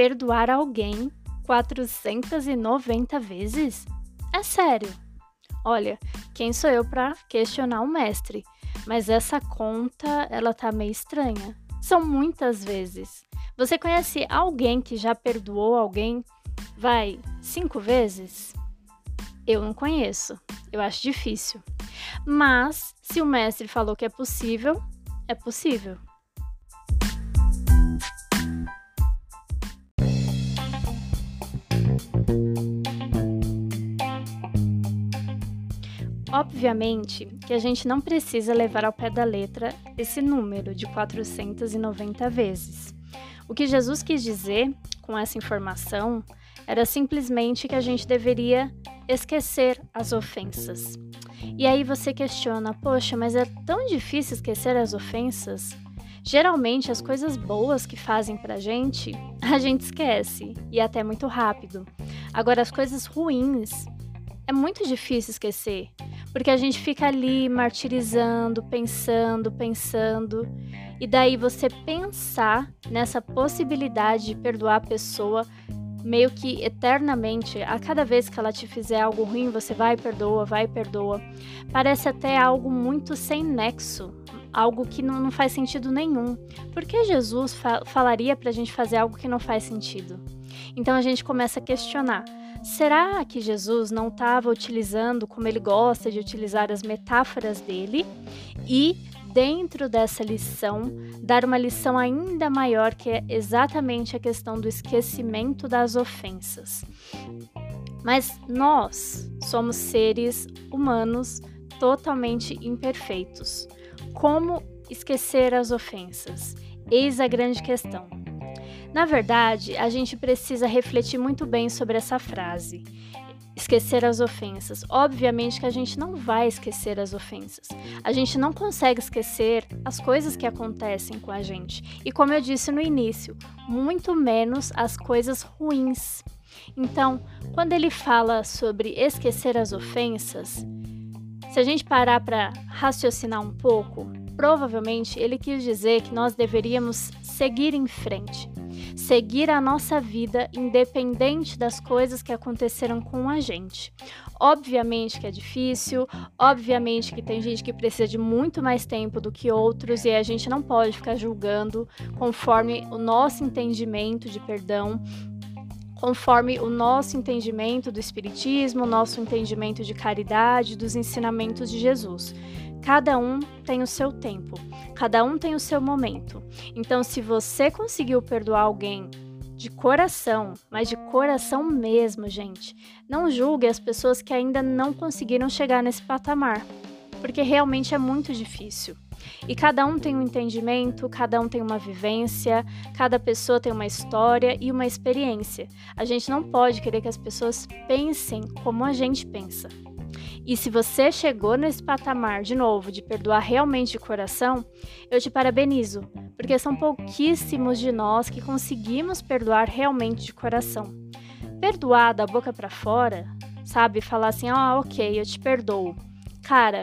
perdoar alguém 490 vezes? É sério. Olha, quem sou eu para questionar o mestre? Mas essa conta, ela tá meio estranha. São muitas vezes. Você conhece alguém que já perdoou alguém, vai, cinco vezes? Eu não conheço. Eu acho difícil. Mas, se o mestre falou que é possível, é possível. Obviamente que a gente não precisa levar ao pé da letra esse número de 490 vezes. O que Jesus quis dizer com essa informação era simplesmente que a gente deveria esquecer as ofensas. E aí você questiona: poxa, mas é tão difícil esquecer as ofensas? Geralmente, as coisas boas que fazem pra gente, a gente esquece, e até muito rápido. Agora, as coisas ruins, é muito difícil esquecer, porque a gente fica ali martirizando, pensando, pensando, e daí você pensar nessa possibilidade de perdoar a pessoa meio que eternamente, a cada vez que ela te fizer algo ruim, você vai e perdoa, vai e perdoa. Parece até algo muito sem nexo, algo que não, não faz sentido nenhum. Por que Jesus fa falaria para a gente fazer algo que não faz sentido? Então a gente começa a questionar. Será que Jesus não estava utilizando como ele gosta de utilizar as metáforas dele e dentro dessa lição, dar uma lição ainda maior, que é exatamente a questão do esquecimento das ofensas. Mas nós somos seres humanos totalmente imperfeitos. Como esquecer as ofensas? Eis a grande questão. Na verdade, a gente precisa refletir muito bem sobre essa frase esquecer as ofensas. Obviamente que a gente não vai esquecer as ofensas. A gente não consegue esquecer as coisas que acontecem com a gente. E como eu disse no início, muito menos as coisas ruins. Então, quando ele fala sobre esquecer as ofensas, se a gente parar para raciocinar um pouco, provavelmente ele quis dizer que nós deveríamos seguir em frente seguir a nossa vida independente das coisas que aconteceram com a gente. Obviamente que é difícil, obviamente que tem gente que precisa de muito mais tempo do que outros e a gente não pode ficar julgando conforme o nosso entendimento de perdão, conforme o nosso entendimento do Espiritismo, o nosso entendimento de caridade, dos ensinamentos de Jesus. Cada um tem o seu tempo, cada um tem o seu momento. Então, se você conseguiu perdoar alguém de coração, mas de coração mesmo, gente, não julgue as pessoas que ainda não conseguiram chegar nesse patamar, porque realmente é muito difícil. E cada um tem um entendimento, cada um tem uma vivência, cada pessoa tem uma história e uma experiência. A gente não pode querer que as pessoas pensem como a gente pensa. E se você chegou nesse patamar de novo de perdoar realmente de coração, eu te parabenizo, porque são pouquíssimos de nós que conseguimos perdoar realmente de coração. Perdoar da boca para fora, sabe, falar assim: "Ah, OK, eu te perdoo". Cara,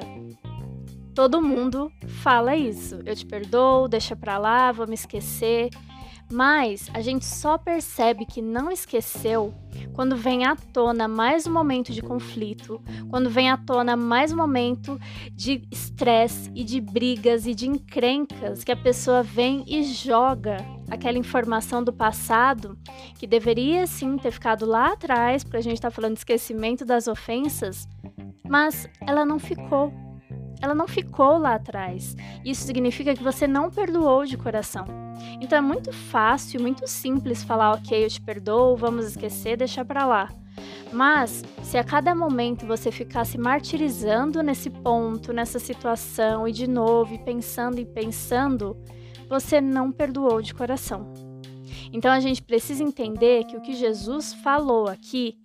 todo mundo fala isso. Eu te perdoo, deixa pra lá, vou me esquecer. Mas a gente só percebe que não esqueceu quando vem à tona mais um momento de conflito, quando vem à tona mais um momento de estresse e de brigas e de encrencas que a pessoa vem e joga aquela informação do passado que deveria sim ter ficado lá atrás, porque a gente está falando de esquecimento das ofensas, mas ela não ficou ela não ficou lá atrás. Isso significa que você não perdoou de coração. Então é muito fácil, muito simples falar, ok, eu te perdoo, vamos esquecer, deixar para lá. Mas se a cada momento você ficar se martirizando nesse ponto, nessa situação e de novo e pensando e pensando, você não perdoou de coração. Então a gente precisa entender que o que Jesus falou aqui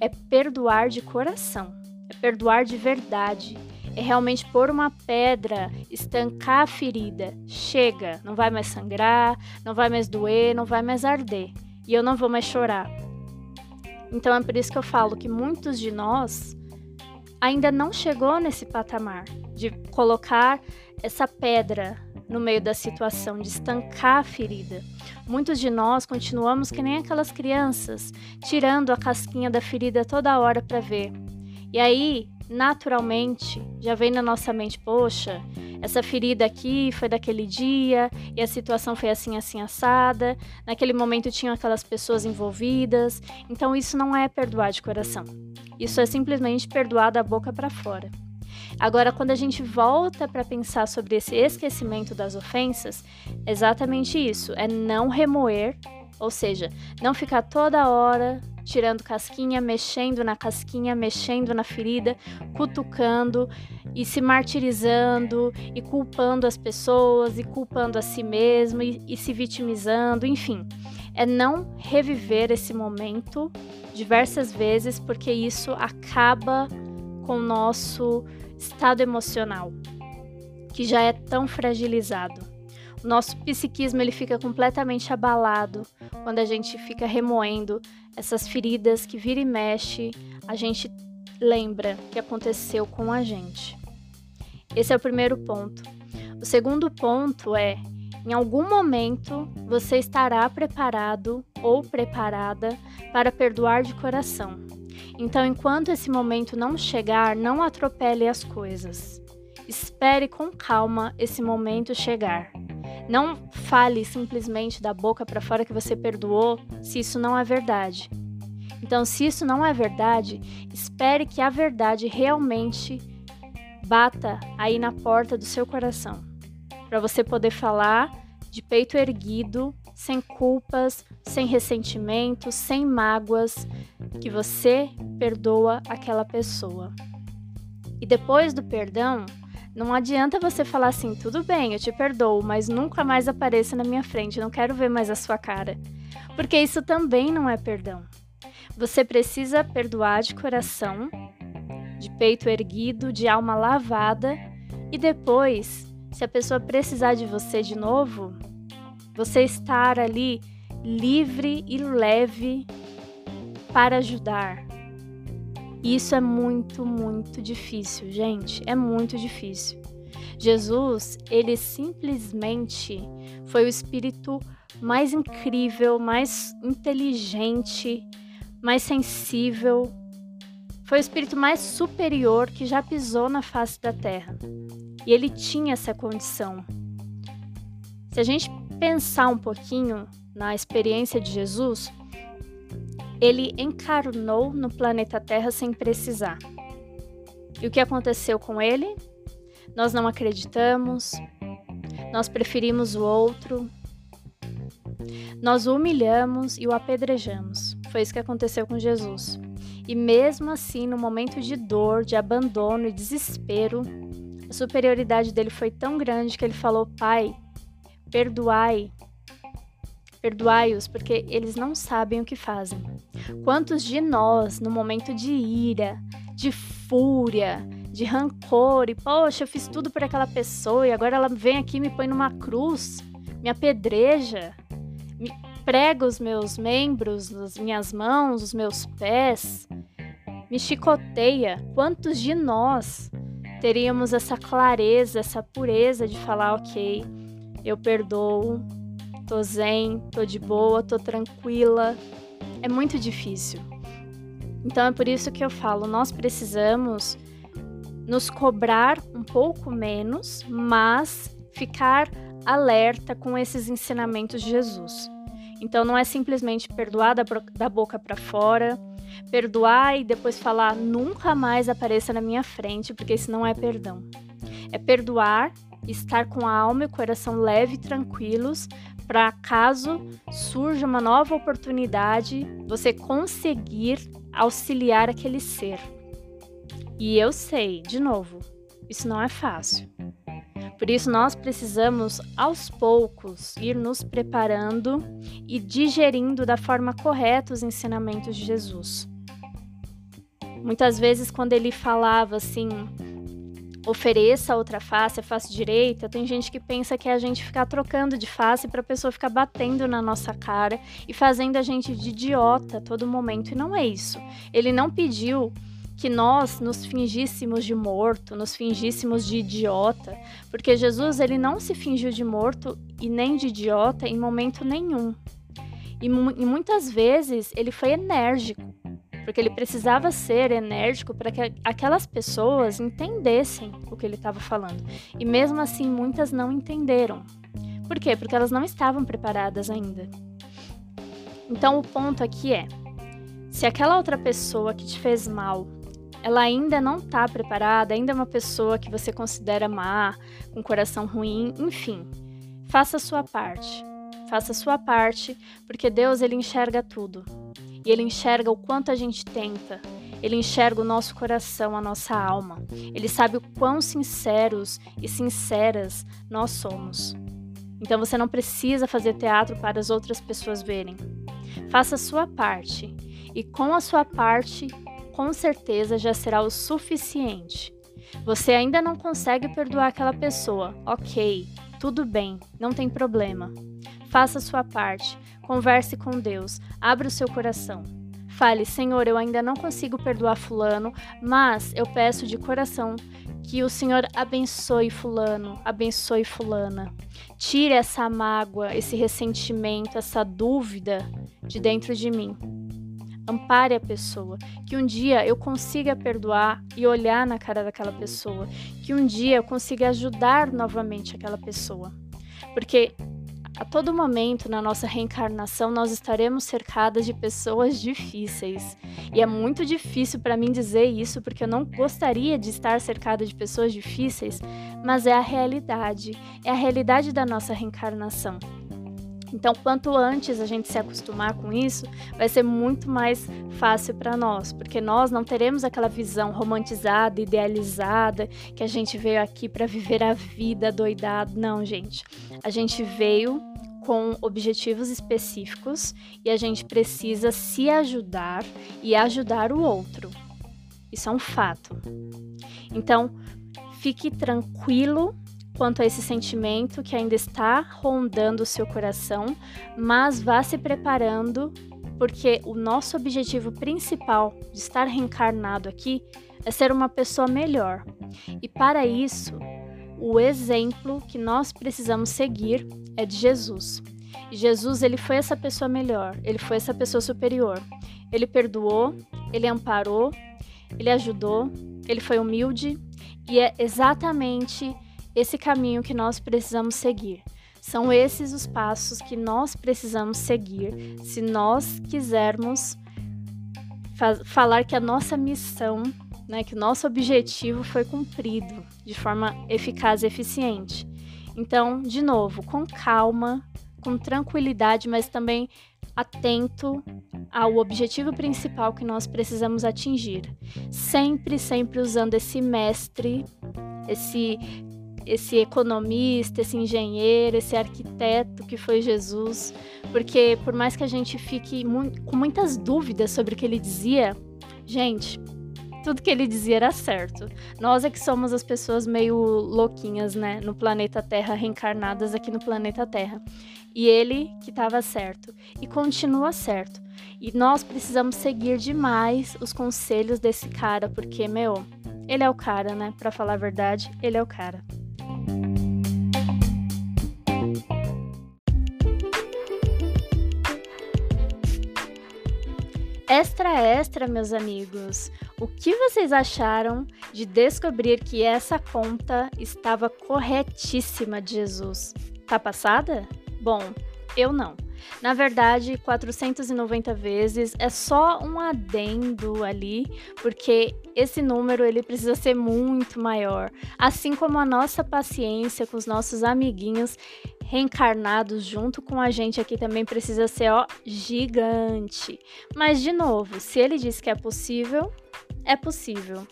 é perdoar de coração, é perdoar de verdade, é realmente pôr uma pedra, estancar a ferida. Chega, não vai mais sangrar, não vai mais doer, não vai mais arder. E eu não vou mais chorar. Então é por isso que eu falo que muitos de nós ainda não chegou nesse patamar de colocar essa pedra no meio da situação, de estancar a ferida. Muitos de nós continuamos que nem aquelas crianças, tirando a casquinha da ferida toda hora para ver. E aí, naturalmente, já vem na nossa mente, poxa, essa ferida aqui foi daquele dia e a situação foi assim, assim, assada. Naquele momento tinham aquelas pessoas envolvidas. Então, isso não é perdoar de coração. Isso é simplesmente perdoar da boca para fora. Agora, quando a gente volta para pensar sobre esse esquecimento das ofensas, é exatamente isso: é não remoer, ou seja, não ficar toda hora tirando casquinha, mexendo na casquinha, mexendo na ferida, cutucando e se martirizando e culpando as pessoas e culpando a si mesmo e, e se vitimizando, enfim. É não reviver esse momento diversas vezes, porque isso acaba com o nosso estado emocional, que já é tão fragilizado. O nosso psiquismo ele fica completamente abalado quando a gente fica remoendo essas feridas que vira e mexe, a gente lembra que aconteceu com a gente. Esse é o primeiro ponto. O segundo ponto é: em algum momento você estará preparado ou preparada para perdoar de coração. Então, enquanto esse momento não chegar, não atropele as coisas. Espere com calma esse momento chegar. Não fale simplesmente da boca para fora que você perdoou se isso não é verdade. Então, se isso não é verdade, espere que a verdade realmente bata aí na porta do seu coração, para você poder falar de peito erguido, sem culpas, sem ressentimentos, sem mágoas, que você perdoa aquela pessoa. E depois do perdão, não adianta você falar assim, tudo bem, eu te perdoo, mas nunca mais apareça na minha frente, não quero ver mais a sua cara. Porque isso também não é perdão. Você precisa perdoar de coração, de peito erguido, de alma lavada, e depois, se a pessoa precisar de você de novo, você estar ali livre e leve para ajudar. Isso é muito, muito difícil, gente. É muito difícil. Jesus, ele simplesmente foi o espírito mais incrível, mais inteligente, mais sensível. Foi o espírito mais superior que já pisou na face da terra. E ele tinha essa condição. Se a gente pensar um pouquinho na experiência de Jesus, ele encarnou no planeta Terra sem precisar. E o que aconteceu com ele? Nós não acreditamos, nós preferimos o outro, nós o humilhamos e o apedrejamos. Foi isso que aconteceu com Jesus. E mesmo assim, no momento de dor, de abandono e desespero, a superioridade dele foi tão grande que ele falou: Pai, perdoai. Perdoai-os, porque eles não sabem o que fazem. Quantos de nós, no momento de ira, de fúria, de rancor, e poxa, eu fiz tudo por aquela pessoa e agora ela vem aqui e me põe numa cruz, me apedreja, me prega os meus membros, as minhas mãos, os meus pés, me chicoteia. Quantos de nós teríamos essa clareza, essa pureza de falar, ok, eu perdoo, tô zen, tô de boa, tô tranquila. É muito difícil. Então é por isso que eu falo, nós precisamos nos cobrar um pouco menos, mas ficar alerta com esses ensinamentos de Jesus. Então não é simplesmente perdoar da, da boca para fora, perdoar e depois falar nunca mais apareça na minha frente, porque isso não é perdão. É perdoar estar com a alma e o coração leve e tranquilos para caso surja uma nova oportunidade, você conseguir auxiliar aquele ser. E eu sei, de novo, isso não é fácil. Por isso, nós precisamos, aos poucos, ir nos preparando e digerindo da forma correta os ensinamentos de Jesus. Muitas vezes, quando ele falava assim, ofereça outra face, a face direita, tem gente que pensa que é a gente ficar trocando de face para a pessoa ficar batendo na nossa cara e fazendo a gente de idiota a todo momento. E não é isso. Ele não pediu que nós nos fingíssemos de morto, nos fingíssemos de idiota, porque Jesus ele não se fingiu de morto e nem de idiota em momento nenhum. E, e muitas vezes ele foi enérgico, porque ele precisava ser enérgico para que aquelas pessoas entendessem o que ele estava falando. E mesmo assim, muitas não entenderam. Por quê? Porque elas não estavam preparadas ainda. Então, o ponto aqui é: se aquela outra pessoa que te fez mal, ela ainda não está preparada, ainda é uma pessoa que você considera má, com coração ruim, enfim, faça a sua parte. Faça a sua parte, porque Deus ele enxerga tudo. E ele enxerga o quanto a gente tenta. Ele enxerga o nosso coração, a nossa alma. Ele sabe o quão sinceros e sinceras nós somos. Então você não precisa fazer teatro para as outras pessoas verem. Faça a sua parte. E com a sua parte, com certeza já será o suficiente. Você ainda não consegue perdoar aquela pessoa. Ok, tudo bem, não tem problema. Faça a sua parte, converse com Deus, abra o seu coração. Fale, Senhor, eu ainda não consigo perdoar Fulano, mas eu peço de coração que o Senhor abençoe Fulano, abençoe Fulana. Tire essa mágoa, esse ressentimento, essa dúvida de dentro de mim. Ampare a pessoa, que um dia eu consiga perdoar e olhar na cara daquela pessoa, que um dia eu consiga ajudar novamente aquela pessoa. Porque a todo momento na nossa reencarnação nós estaremos cercadas de pessoas difíceis. E é muito difícil para mim dizer isso porque eu não gostaria de estar cercada de pessoas difíceis, mas é a realidade, é a realidade da nossa reencarnação. Então, quanto antes a gente se acostumar com isso, vai ser muito mais fácil para nós, porque nós não teremos aquela visão romantizada, idealizada, que a gente veio aqui para viver a vida doidado. Não, gente. A gente veio com objetivos específicos e a gente precisa se ajudar e ajudar o outro. Isso é um fato. Então, fique tranquilo quanto a esse sentimento que ainda está rondando o seu coração, mas vá se preparando, porque o nosso objetivo principal de estar reencarnado aqui é ser uma pessoa melhor. E para isso, o exemplo que nós precisamos seguir é de Jesus. Jesus, ele foi essa pessoa melhor, ele foi essa pessoa superior. Ele perdoou, ele amparou, ele ajudou, ele foi humilde e é exatamente esse caminho que nós precisamos seguir. São esses os passos que nós precisamos seguir se nós quisermos falar que a nossa missão né, que o nosso objetivo foi cumprido de forma eficaz e eficiente. Então, de novo, com calma, com tranquilidade, mas também atento ao objetivo principal que nós precisamos atingir. Sempre, sempre usando esse mestre, esse esse economista, esse engenheiro, esse arquiteto que foi Jesus, porque por mais que a gente fique mu com muitas dúvidas sobre o que ele dizia, gente, tudo que ele dizia era certo. Nós é que somos as pessoas meio louquinhas, né, no planeta Terra, reencarnadas aqui no planeta Terra. E ele que estava certo e continua certo. E nós precisamos seguir demais os conselhos desse cara, porque, meu, ele é o cara, né? Para falar a verdade, ele é o cara. Extra, extra, meus amigos! O que vocês acharam de descobrir que essa conta estava corretíssima de Jesus? Tá passada? Bom, eu não. Na verdade, 490 vezes é só um adendo ali, porque esse número ele precisa ser muito maior, assim como a nossa paciência com os nossos amiguinhos reencarnados junto com a gente aqui também precisa ser ó gigante. Mas de novo, se ele diz que é possível, é possível.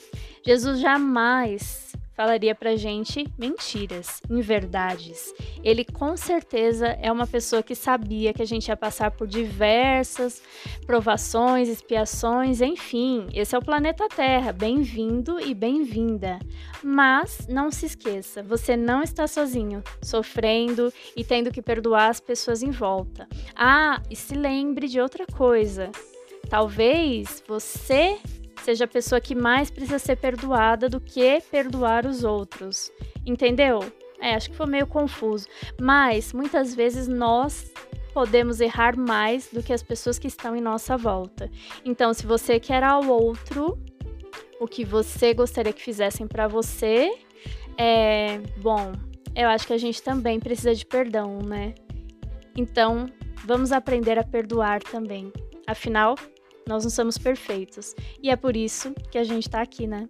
Jesus jamais falaria pra gente mentiras, inverdades. Ele com certeza é uma pessoa que sabia que a gente ia passar por diversas provações, expiações, enfim, esse é o planeta Terra. Bem-vindo e bem-vinda. Mas não se esqueça, você não está sozinho, sofrendo e tendo que perdoar as pessoas em volta. Ah, e se lembre de outra coisa. Talvez você seja a pessoa que mais precisa ser perdoada do que perdoar os outros. Entendeu? É, acho que foi meio confuso. Mas muitas vezes nós podemos errar mais do que as pessoas que estão em nossa volta. Então, se você quer ao outro o que você gostaria que fizessem para você, é bom. Eu acho que a gente também precisa de perdão, né? Então, vamos aprender a perdoar também. Afinal, nós não somos perfeitos. E é por isso que a gente está aqui, né?